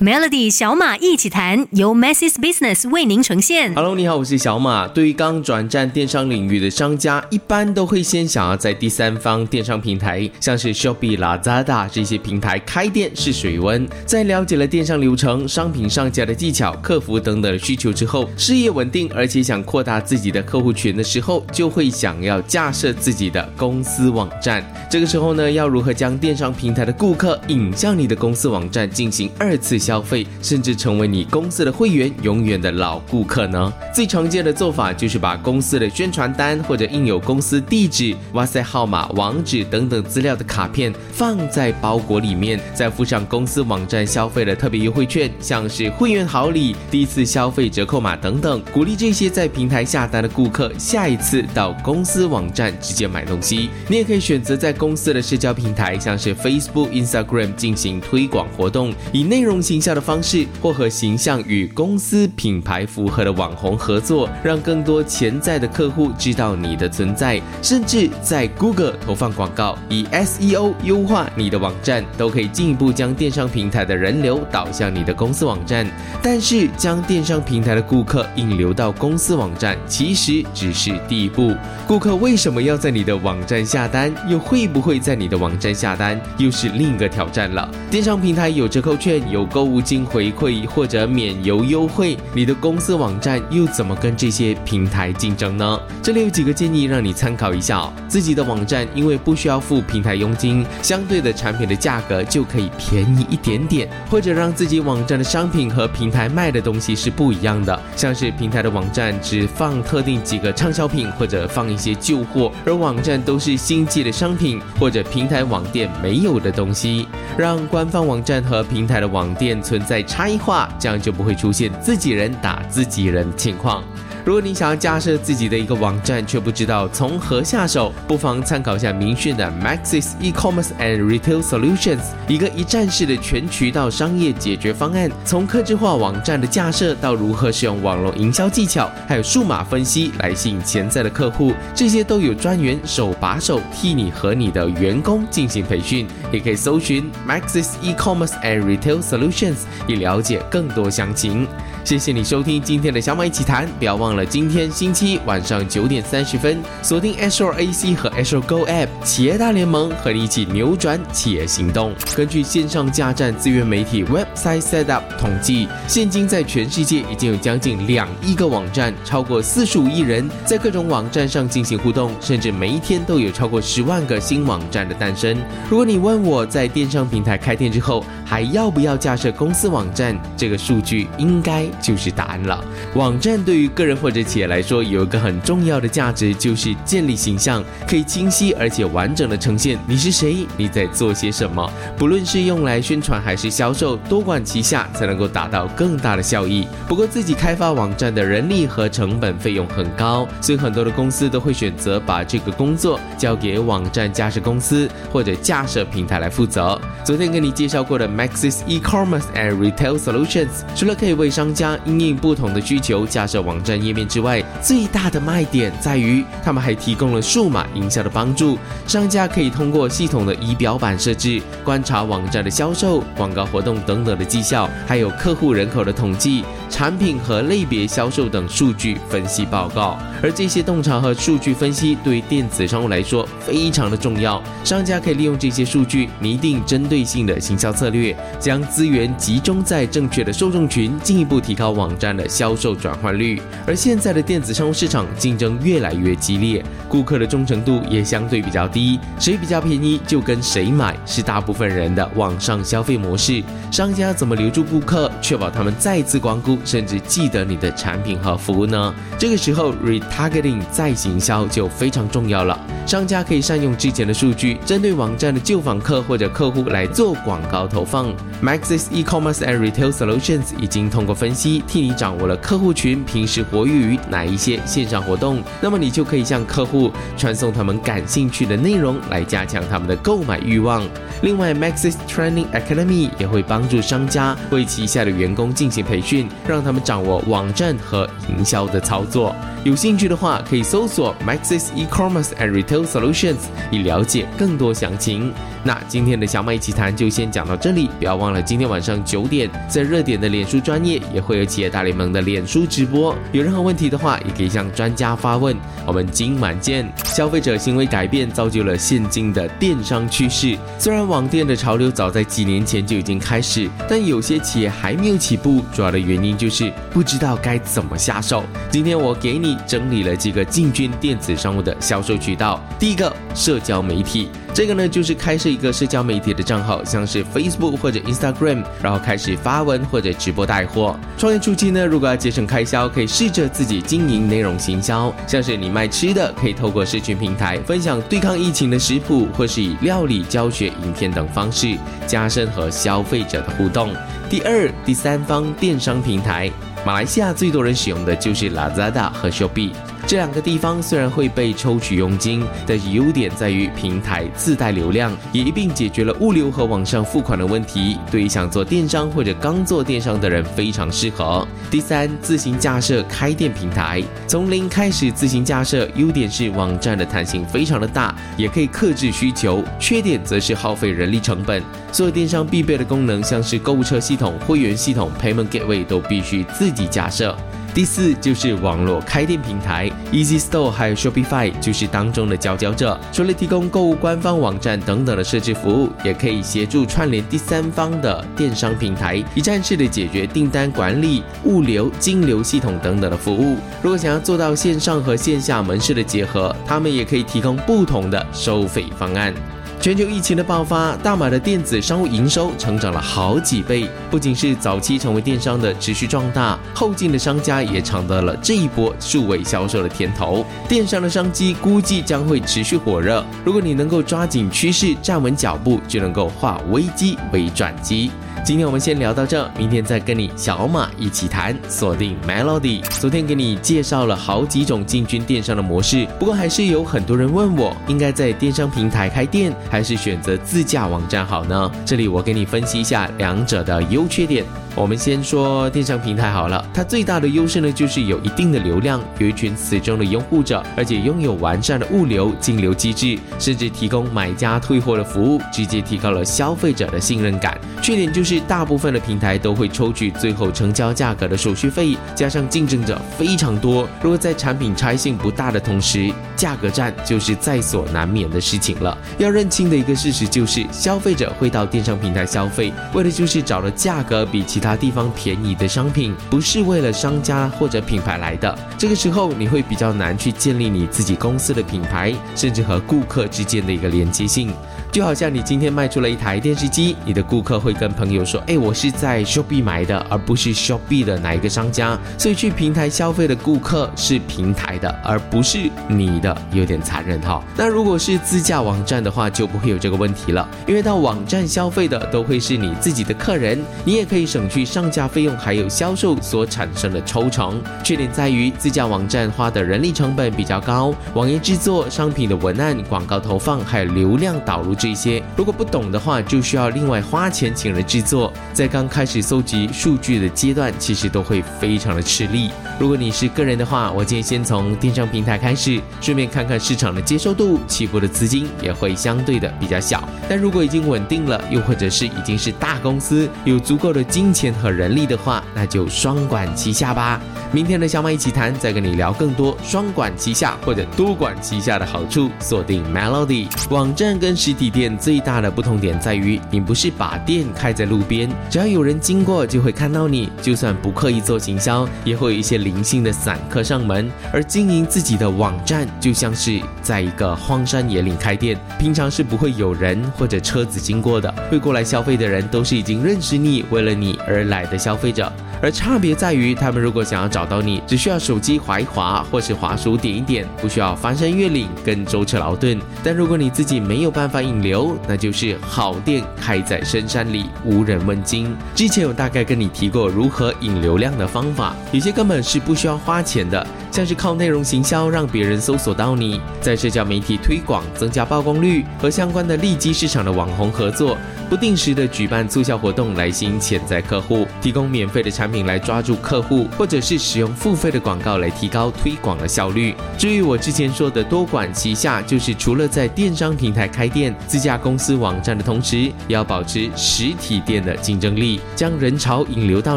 Melody 小马一起谈，由 Masses Business 为您呈现。Hello，你好，我是小马。对于刚转战电商领域的商家，一般都会先想要在第三方电商平台，像是 Shopee、Lazada 这些平台开店试水温。在了解了电商流程、商品上架的技巧、客服等等的需求之后，事业稳定，而且想扩大自己的客户群的时候，就会想要架设自己的公司网站。这个时候呢，要如何将电商平台的顾客引向你的公司网站进行二次消费，甚至成为你公司的会员，永远的老顾客呢？最常见的做法就是把公司的宣传单或者印有公司地址、哇塞号码、网址等等资料的卡片放在包裹里面，再附上公司网站消费的特别优惠券，像是会员好礼、第一次消费折扣码等等，鼓励这些在平台下单的顾客下一次到公司网站直接买东西。你也可以选择在公司的社交平台，像是 Facebook、Instagram 进行推广活动，以内容行销的方式，或和形象与公司品牌符合的网红合作，让更多潜在的客户知道你的存在，甚至在 Google 投放广告，以 SEO 优化你的网站，都可以进一步将电商平台的人流导向你的公司网站。但是，将电商平台的顾客引流到公司网站，其实只是第一步。顾客为什么要在你的网站下单，又会不会在你的网站下单，又是另一个挑战了。电商平台有折扣券、有购物金回馈或者免邮优惠，你的公司网站又怎么跟这些平台竞争呢？这里有几个建议让你参考一下。自己的网站因为不需要付平台佣金，相对的产品的价格就可以便宜一点点，或者让自己网站的商品和平台卖的东西是不一样的，像是平台的网站只放特定几个畅销品，或者放一些旧货，而网站都是新寄的商品或者平台网店没有的东西，让官方网站和平台的网店存在差异化，这样就不会出现自己人打自己人的情况。如果你想要架设自己的一个网站，却不知道从何下手，不妨参考一下明讯的 Maxis E-commerce and Retail Solutions，一个一站式的全渠道商业解决方案。从客制化网站的架设到如何使用网络营销技巧，还有数码分析来吸引潜在的客户，这些都有专员手把手替你和你的员工进行培训。也可以搜寻 Maxis E-commerce and Retail Solutions，以了解更多详情。谢谢你收听今天的小马一起谈，不要忘了今天星期一晚上九点三十分锁定 Sorac 和 Sorago App 企业大联盟，和你一起扭转企业行动。根据线上架站资源媒体 Website Setup 统计，现今在全世界已经有将近两亿个网站，超过四十五亿人在各种网站上进行互动，甚至每一天都有超过十万个新网站的诞生。如果你问我在电商平台开店之后还要不要架设公司网站，这个数据应该。就是答案了。网站对于个人或者企业来说，有一个很重要的价值，就是建立形象，可以清晰而且完整的呈现你是谁，你在做些什么。不论是用来宣传还是销售，多管齐下才能够达到更大的效益。不过，自己开发网站的人力和成本费用很高，所以很多的公司都会选择把这个工作交给网站架设公司或者架设平台来负责。昨天跟你介绍过的 Maxis E-commerce and Retail Solutions，除了可以为商家因应不同的需求架设网站页面之外，最大的卖点在于他们还提供了数码营销的帮助。商家可以通过系统的仪表板设置，观察网站的销售、广告活动等等的绩效，还有客户人口的统计、产品和类别销售等数据分析报告。而这些洞察和数据分析对电子商务来说非常的重要。商家可以利用这些数据拟定针对性的行销策略，将资源集中在正确的受众群，进一步提高网站的销售转换率。而现在的电子商务市场竞争越来越激烈，顾客的忠诚度也相对比较低，谁比较便宜就跟谁买，是大部分人的网上消费模式。商家怎么留住顾客，确保他们再次光顾，甚至记得你的产品和服务呢？这个时候，retargeting 再行销就非常重要了。商家可以善用之前的数据，针对网站的旧访客或者客户来做广告投放。Maxis E-commerce and Retail Solutions 已经通过分析，替你掌握了客户群平时活跃于哪一些线上活动，那么你就可以向客户传送他们感兴趣的内容，来加强他们的购买欲望。另外，Maxis Training Academy 也会帮助商家为旗下的员工进行培训，让他们掌握网站和营销的操作。有兴趣的话，可以搜索 Maxis E-commerce and Retail Solutions 以了解更多详情。那今天的小马一起谈就先讲到这里，不要忘了今天晚上九点在热点的脸书专业也会有企业大联盟的脸书直播。有任何问题的话，也可以向专家发问。我们今晚见。消费者行为改变造就了现今的电商趋势。虽然网店的潮流早在几年前就已经开始，但有些企业还没有起步，主要的原因就是不知道该怎么下手。今天我给你整理了几个进军电子商务的销售渠道。第一个，社交媒体。这个呢，就是开设一个社交媒体的账号，像是 Facebook 或者 Instagram，然后开始发文或者直播带货。创业初期呢，如果要节省开销，可以试着自己经营内容行销，像是你卖吃的，可以透过社群平台分享对抗疫情的食谱，或是以料理教学影片等方式加深和消费者的互动。第二、第三方电商平台，马来西亚最多人使用的就是 Lazada 和 Shopee。这两个地方虽然会被抽取佣金，但是优点在于平台自带流量，也一并解决了物流和网上付款的问题。对于想做电商或者刚做电商的人非常适合。第三，自行架设开店平台，从零开始自行架设，优点是网站的弹性非常的大，也可以克制需求；缺点则是耗费人力成本。所有电商必备的功能，像是购物车系统、会员系统、Payment Gateway 都必须自己架设。第四就是网络开店平台，Easy Store 还有 Shopify 就是当中的佼佼者。除了提供购物官方网站等等的设置服务，也可以协助串联第三方的电商平台，一站式的解决订单管理、物流、金流系统等等的服务。如果想要做到线上和线下门市的结合，他们也可以提供不同的收费方案。全球疫情的爆发，大马的电子商务营收成长了好几倍。不仅是早期成为电商的持续壮大，后进的商家也尝到了这一波数位销售的甜头。电商的商机估计将会持续火热。如果你能够抓紧趋势，站稳脚步，就能够化危机为转机。今天我们先聊到这，明天再跟你小马一起谈。锁定 Melody，昨天给你介绍了好几种进军电商的模式，不过还是有很多人问我，应该在电商平台开店，还是选择自驾网站好呢？这里我给你分析一下两者的优缺点。我们先说电商平台好了，它最大的优势呢，就是有一定的流量，有一群死忠的拥护者，而且拥有完善的物流、金流机制，甚至提供买家退货的服务，直接提高了消费者的信任感。缺点就是是大部分的平台都会抽取最后成交价格的手续费，加上竞争者非常多，如果在产品差异性不大的同时，价格战就是在所难免的事情了。要认清的一个事实就是，消费者会到电商平台消费，为的就是找了价格比。其他地方便宜的商品不是为了商家或者品牌来的，这个时候你会比较难去建立你自己公司的品牌，甚至和顾客之间的一个连接性。就好像你今天卖出了一台电视机，你的顾客会跟朋友说：“哎，我是在 Shopee 买的，而不是 Shopee 的哪一个商家。”所以去平台消费的顾客是平台的，而不是你的，有点残忍哈。那如果是自驾网站的话，就不会有这个问题了，因为到网站消费的都会是你自己的客人，你也可以省去上架费用还有销售所产生的抽成。缺点在于自驾网站花的人力成本比较高，网页制作、商品的文案、广告投放还有流量导入。这些如果不懂的话，就需要另外花钱请人制作。在刚开始搜集数据的阶段，其实都会非常的吃力。如果你是个人的话，我建议先从电商平台开始，顺便看看市场的接受度，起步的资金也会相对的比较小。但如果已经稳定了，又或者是已经是大公司，有足够的金钱和人力的话，那就双管齐下吧。明天的小马一起谈，再跟你聊更多双管齐下或者多管齐下的好处。锁定 Melody 网站跟实体。店最大的不同点在于，你不是把店开在路边，只要有人经过就会看到你，就算不刻意做行销，也会有一些零星的散客上门。而经营自己的网站，就像是在一个荒山野岭开店，平常是不会有人或者车子经过的，会过来消费的人都是已经认识你，为了你而来的消费者。而差别在于，他们如果想要找到你，只需要手机滑一滑，或是滑鼠点一点，不需要翻山越岭跟舟车劳顿。但如果你自己没有办法引流，那就是好店开在深山里，无人问津。之前有大概跟你提过如何引流量的方法，有些根本是不需要花钱的，像是靠内容行销让别人搜索到你，在社交媒体推广增加曝光率和相关的利基市场的网红合作。不定时的举办促销活动来吸引潜在客户，提供免费的产品来抓住客户，或者是使用付费的广告来提高推广的效率。至于我之前说的多管齐下，就是除了在电商平台开店、自家公司网站的同时，也要保持实体店的竞争力，将人潮引流到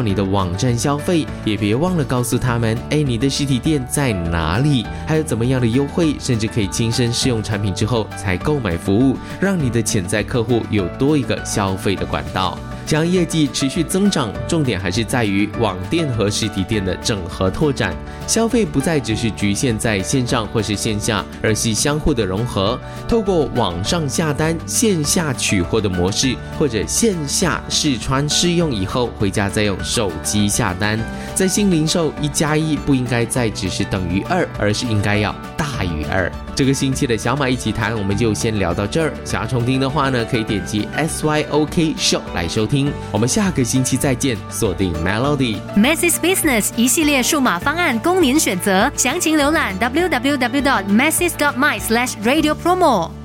你的网站消费，也别忘了告诉他们，哎，你的实体店在哪里，还有怎么样的优惠，甚至可以亲身试用产品之后才购买服务，让你的潜在客户有多一个消费的管道。想业绩持续增长，重点还是在于网店和实体店的整合拓展。消费不再只是局限在线上或是线下，而是相互的融合。透过网上下单、线下取货的模式，或者线下试穿试用以后回家再用手机下单。在新零售，一加一不应该再只是等于二，而是应该要二。这个星期的小马一起谈，我们就先聊到这儿。想要重听的话呢，可以点击 S Y O K Show 来收听。我们下个星期再见，锁定 Melody。m a s s s Business 一系列数码方案供您选择，详情浏览 www masses dot my slash radio promo。